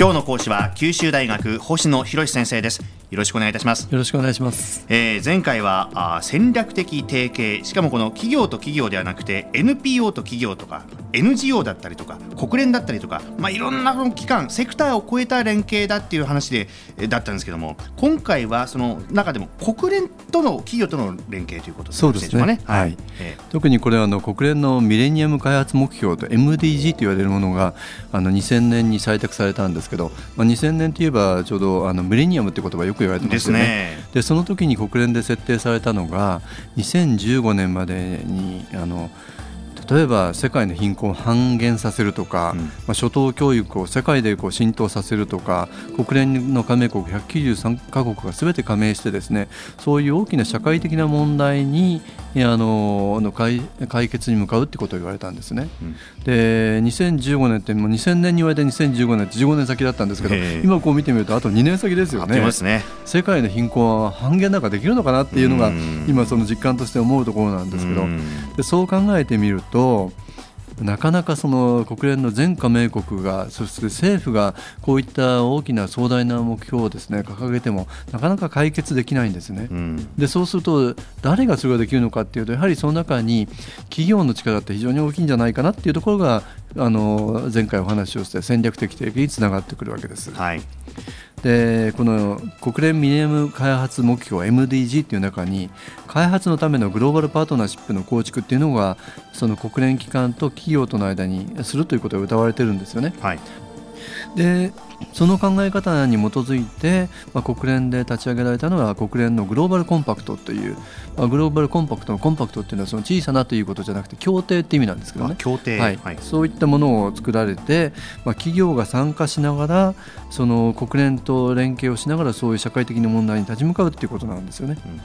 今日の講師は九州大学星野博先生です。よろしくお願いいたします。よろしくお願いします、えー、前回はあ戦略的提携。しかもこの企業と企業ではなくて NPO と企業とか NGO だったりとか国連だったりとか、まあ、いろんな機関セクターを超えた連携だっていう話でだったんですけども今回はその中でも国連との企業との連携ということそうですね、ね、はい、えー、特にこれはあの国連のミレニアム開発目標と MDG と言われるものがあの2000年に採択されたんですけど、まあ、2000年といえばちょうどあのミレニアムって言葉よく言われてますよね。で、ね、その時に国連で設定されたのが2015年までにあの例えば世界の貧困を半減させるとか、うん、まあ、初等教育を世界でこう浸透させるとか国連の加盟国193カ国がすべて加盟してですねそういう大きな社会的な問題にあのの解解決に向かうってことを言われたんですね。うん、で2015年ってもう2000年に言われて2015年って15年先だったんですけど今こう見てみるとあと2年先ですよね。ね。世界の貧困は半減なんかできるのかなっていうのが今その実感として思うところなんですけど。でそう考えてみるととなかなかその国連の全加盟国がそして政府がこういった大きな壮大な目標をですね掲げてもなかなか解決できないんですね。うん、でそうすると誰がそれができるのかっていうとやはりその中に企業の力って非常に大きいんじゃないかなっていうところがあの前回お話をして戦略的提携につながってくるわけです。はいでこの国連ミレニアム開発目標 MDG っていう中に開発のためのグローバルパートナーシップの構築っていうのがその国連機関と企業との間にするということが謳われてるんですよね。はい、でその考え方に基づいて、まあ、国連で立ち上げられたのが国連のグローバルコンパクトという、まあ、グローバルコンパクトのコンパクトっていうのはその小さなということじゃなくて協定って意味なんですけどね。協定、はい、はい、そういったものを作られて、まあ、企業が参加しながらその国連と連携をしながらそういう社会的な問題に立ち向かうっていうことなんですよね。うん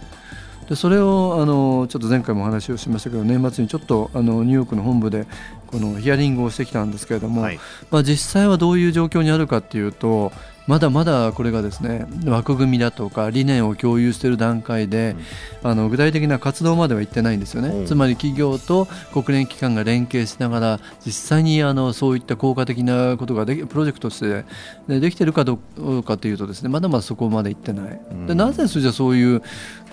でそれをあのちょっと前回もお話をしましたけど年末にちょっとあのニューヨークの本部でこのヒアリングをしてきたんですけれども、はい、まあ、実際はどういう状況にあるかっていうとまだまだこれがですね枠組みだとか理念を共有している段階で、うん、あの具体的な活動までは行ってないんですよね、うん、つまり企業と国連機関が連携しながら実際にあのそういった効果的なことができプロジェクトとしてでできているかどうかというとですねまだまだそこまで行ってない、うん、でなぜそれじゃそういう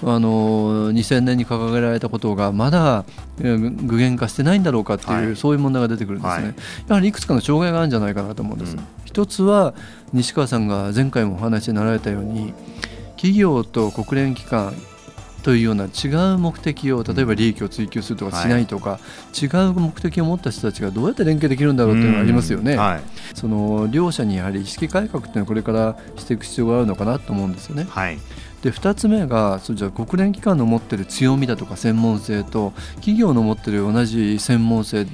あの2000年に掲げられたことがまだ具現化してないんだろうかっていう、はい、そういう問題が出てくるんですね、はい、やはりいくつかの障害があるんじゃないかなと思うんです。一つは西川さんが前回もお話になられたように企業と国連機関というような違う目的を例えば利益を追求するとかしないとか、はい、違う目的を持った人たちがどうやって連携できるんだろうというのがありますよね、はい、その両者にやはり意識改革というのはこれからしていく必要があるのかなと思うんですよね。はいで2つ目がそじゃ国連機関の持っている強みだとか専門性と企業の持っている同じ専門性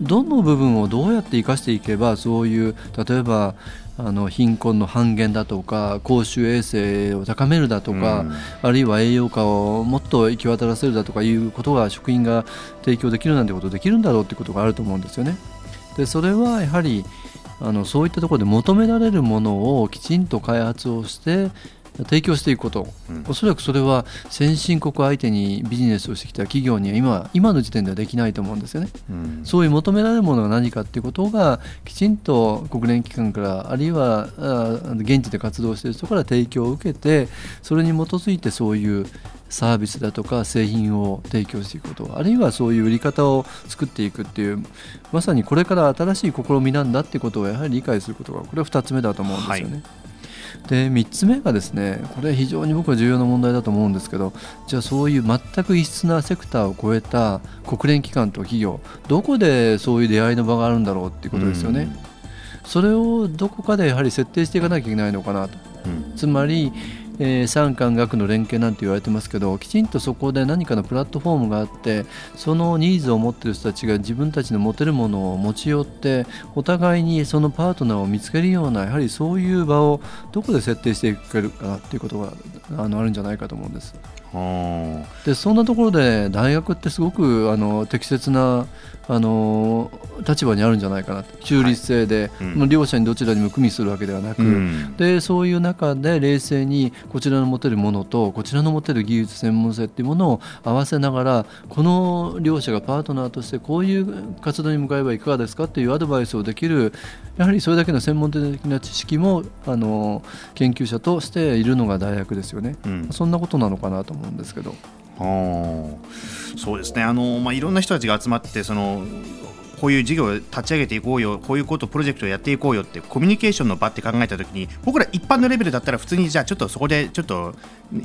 どの部分をどうやって生かしていけばそういう例えばあの貧困の半減だとか公衆衛生を高めるだとか、うん、あるいは栄養価をもっと行き渡らせるだとかいうことが職員が提供できるなんてことできるんだろうということがあると思うんですよね。でそれはやはりあのそういったところで求められるものをきちんと開発をして提供していくこと、うん、おそらくそれは先進国相手にビジネスをしてきた企業には今今の時点ではできないと思うんですよね、うん、そういう求められるものが何かっていうことがきちんと国連機関からあるいは現地で活動している人から提供を受けてそれに基づいてそういうサービスだとか製品を提供していくことあるいはそういう売り方を作っていくっていうまさにこれから新しい試みなんだっていうことをやはり理解することがこれは2つ目だと思うんですよね。はいで3つ目がですねこれ非常に僕は重要な問題だと思うんですけどじゃあそういう全く異質なセクターを超えた国連機関と企業どこでそういう出会いの場があるんだろうっていうことですよね。それをどこかでやはり設定していかなきゃいけないのかなと。うん、つまりえー、産官学の連携なんて言われてますけどきちんとそこで何かのプラットフォームがあってそのニーズを持ってる人たちが自分たちの持てるものを持ち寄ってお互いにそのパートナーを見つけるようなやはりそういう場をどこで設定していけるかっていうことがあのあるんじゃないかと思うんです。でそんなところで大学ってすごくあの適切なあの立場にあるんじゃないかな中立性で、はい。うん、両者にどちらにも組みするわけではなく、うん、でそういう中で冷静にこちらの持てるものとこちらの持てる技術専門性っていうものを合わせながらこの両者がパートナーとしてこういう活動に向かえばいかがですかっていうアドバイスをできるやはりそれだけの専門的な知識もあの研究者としているのが大学ですよね、うん、そんなことなのかなと思うんですけど。そうですね。あの、まあ、いろんな人たちが集まってそのこういう事業を立ち上げていこうよこういうことプロジェクトをやっていこうよってコミュニケーションの場って考えたときに僕ら一般のレベルだったら普通にじゃあちょっとそこでちょっと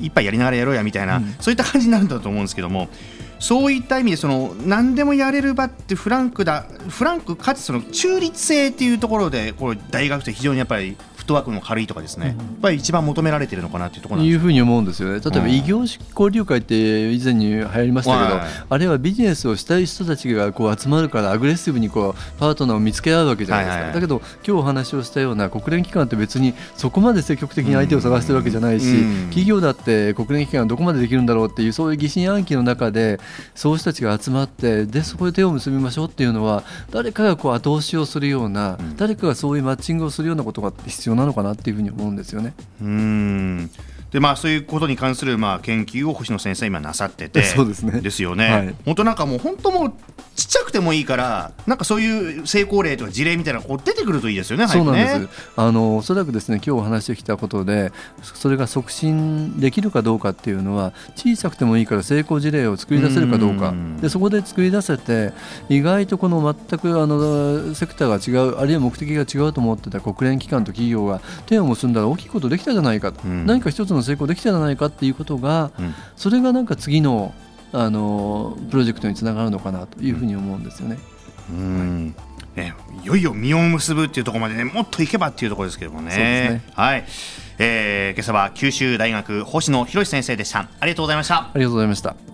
一杯やりながらやろうやみたいな、うん、そういった感じになるんだと思うんですけどもそういった意味でその何でもやれる場ってフランクだフランクかつその中立性っていうところでこう大学って非常にやっぱりフットワークの軽いとかですね、やっぱり一番求められているのかなというところいうふうに思うんですよね。例えば異業種交流会って以前に流行りましたけど、あれはビジネスをしたい人たちがこう集まるからアグレッシブにこうパートナーを見つけ合うわけじゃないですか。だけど今日お話をしたような国連機関って別にそこまで積極的に相手を探してるわけじゃないし、企業だって国連機関どこまでできるんだろうっていうそういう疑心暗鬼の中でそういう人たちが集まってでそこで手を結びましょうっていうのは誰かがこう後押しをするような、誰かがそういうマッチングをするようなことが必要なのかなっていうふうに思うんですよね。うんでまあ、そういうことに関するまあ研究を星野先生今なさってて そうですね。ですよね、はい、本当なんかもう本当もうちっちゃくてもいいからなんかそういう成功例とか事例みたいなのが出てくるといいですよねそうなんです、ね、あのおそらくですね今日お話してきたことでそれが促進できるかどうかっていうのは小さくてもいいから成功事例を作り出せるかどうか。でそこで作り出せて意外とこの全くあのセクターが違うあるいは目的が違うと思ってた国連機関と企業が手を結んだら大きいことできたじゃないかと、何か一つの成功できたじゃないかっていうことが、うん、それがなんか次のあのプロジェクトにつながるのかなというふうに思うんですよね。うんね、いよいよ実を結ぶっていうところまでねもっといけばっていうところですけどもね。ねはい、えー、今朝は九州大学星野博先生でした。ありがとうございました。ありがとうございました。